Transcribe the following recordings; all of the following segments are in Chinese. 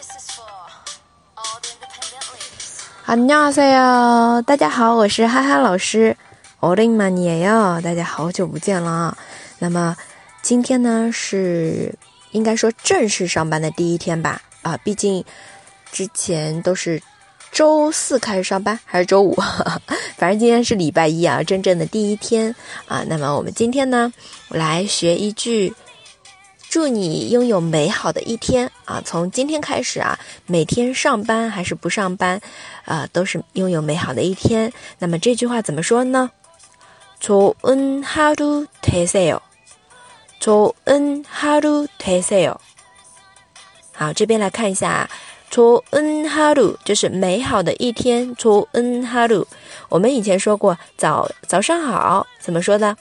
this is for all the independently。大家好，我是哈哈老师，大家好久不见了。那么今天呢，是应该说正式上班的第一天吧？啊，毕竟之前都是周四开始上班，还是周五。反正今天是礼拜一啊，真正的第一天。啊，那么我们今天呢，来学一句。祝你拥有美好的一天啊！从今天开始啊，每天上班还是不上班，啊，都是拥有美好的一天。那么这句话怎么说呢？좋은하루되세 요， 좋은하루되세 요。 好，这边来看一下，좋은하루就是美好的一天。좋은하 루， 我们以前说过早早上好，怎么说的？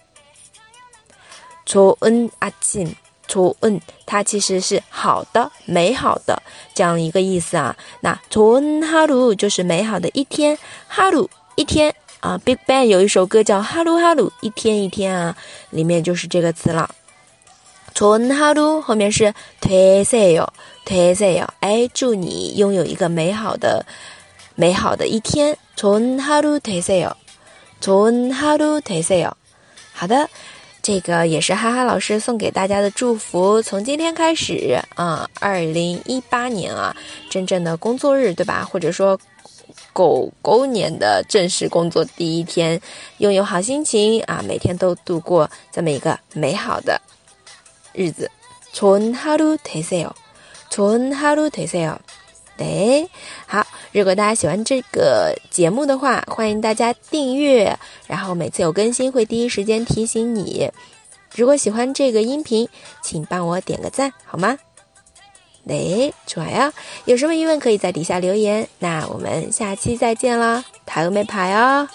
좋은아 침。 좋은它其实是好的、美好的这样一个意思啊。那좋은하루就是美好的一天，하루一天啊。Big Bang 有一首歌叫《哈鲁哈鲁》，一天一天啊，里面就是这个词了。좋은하루后面是되세 요， 되세 요。 哎，祝你拥有一个美好的、美好的一天。좋은하루되세 요， 좋은하루되세 요。 好的。 这个也是哈哈老师送给大家的祝福。从今天开始啊，二零一八年啊，真正的工作日，对吧？或者说狗狗年的正式工作第一天，拥有好心情啊，每天都度过这么一个美好的日子。春哈鲁特色哦，春哈鲁特色哦。对，好。如果大家喜欢这个节目的话，欢迎大家订阅，然后每次有更新会第一时间提醒你。如果喜欢这个音频，请帮我点个赞，好吗？对，좋아 요。 有什么疑问可以在底下留言。那我们下期再见啦，塔欧没牌哦。